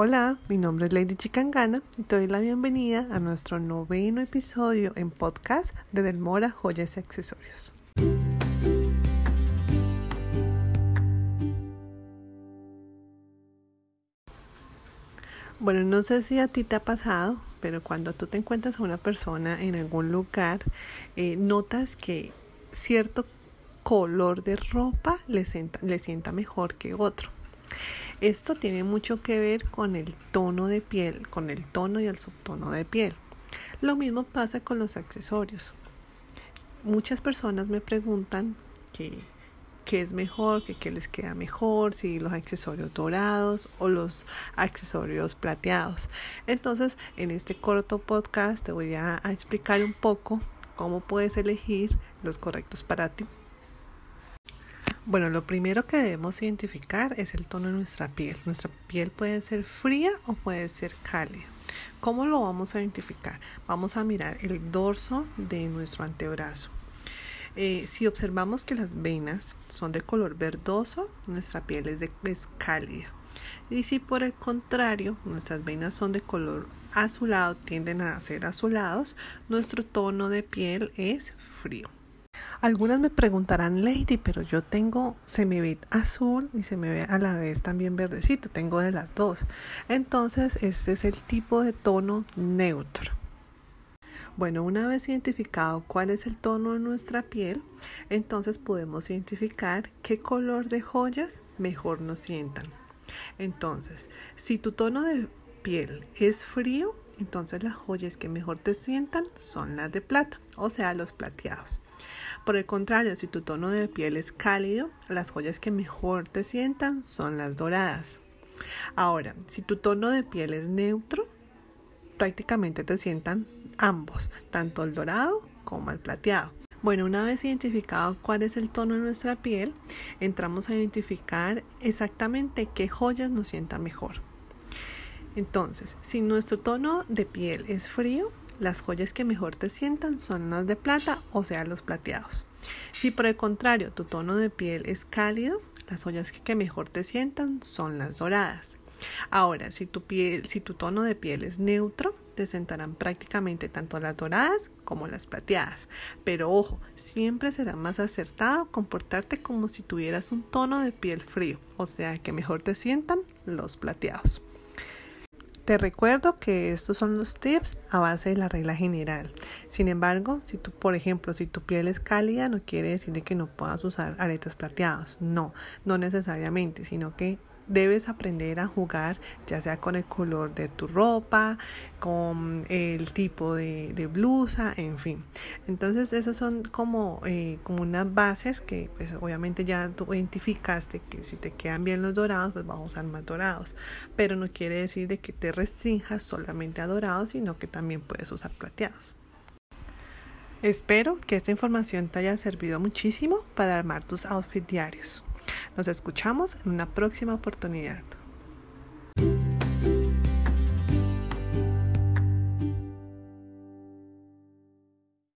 Hola, mi nombre es Lady Chicangana y te doy la bienvenida a nuestro noveno episodio en podcast de Delmora Joyas y Accesorios. Bueno, no sé si a ti te ha pasado, pero cuando tú te encuentras a una persona en algún lugar, eh, notas que cierto color de ropa le le sienta mejor que otro. Esto tiene mucho que ver con el tono de piel, con el tono y el subtono de piel. Lo mismo pasa con los accesorios. Muchas personas me preguntan qué es mejor, qué les queda mejor, si los accesorios dorados o los accesorios plateados. Entonces, en este corto podcast te voy a explicar un poco cómo puedes elegir los correctos para ti. Bueno, lo primero que debemos identificar es el tono de nuestra piel. Nuestra piel puede ser fría o puede ser cálida. ¿Cómo lo vamos a identificar? Vamos a mirar el dorso de nuestro antebrazo. Eh, si observamos que las venas son de color verdoso, nuestra piel es, es cálida. Y si por el contrario nuestras venas son de color azulado, tienden a ser azulados, nuestro tono de piel es frío. Algunas me preguntarán, Lady, pero yo tengo, se me ve azul y se me ve a la vez también verdecito, tengo de las dos. Entonces, este es el tipo de tono neutro. Bueno, una vez identificado cuál es el tono de nuestra piel, entonces podemos identificar qué color de joyas mejor nos sientan. Entonces, si tu tono de piel es frío, entonces las joyas que mejor te sientan son las de plata, o sea, los plateados. Por el contrario, si tu tono de piel es cálido, las joyas que mejor te sientan son las doradas. Ahora, si tu tono de piel es neutro, prácticamente te sientan ambos, tanto el dorado como el plateado. Bueno, una vez identificado cuál es el tono de nuestra piel, entramos a identificar exactamente qué joyas nos sientan mejor. Entonces, si nuestro tono de piel es frío, las joyas que mejor te sientan son las de plata, o sea, los plateados. Si por el contrario tu tono de piel es cálido, las joyas que mejor te sientan son las doradas. Ahora, si tu, piel, si tu tono de piel es neutro, te sentarán prácticamente tanto las doradas como las plateadas. Pero ojo, siempre será más acertado comportarte como si tuvieras un tono de piel frío, o sea que mejor te sientan los plateados. Te recuerdo que estos son los tips a base de la regla general. Sin embargo, si tú, por ejemplo, si tu piel es cálida, no quiere decir que no puedas usar aretes plateados. No, no necesariamente, sino que debes aprender a jugar ya sea con el color de tu ropa, con el tipo de, blusa, en fin. Entonces esas son como, eh, como unas bases que pues obviamente ya tú identificaste que si te quedan bien los dorados pues vamos a usar más dorados. Pero no quiere decir de que te restrinjas solamente a dorados, sino que también puedes usar plateados. Espero que esta información te haya servido muchísimo para armar tus outfits diarios. Nos escuchamos en una próxima oportunidad.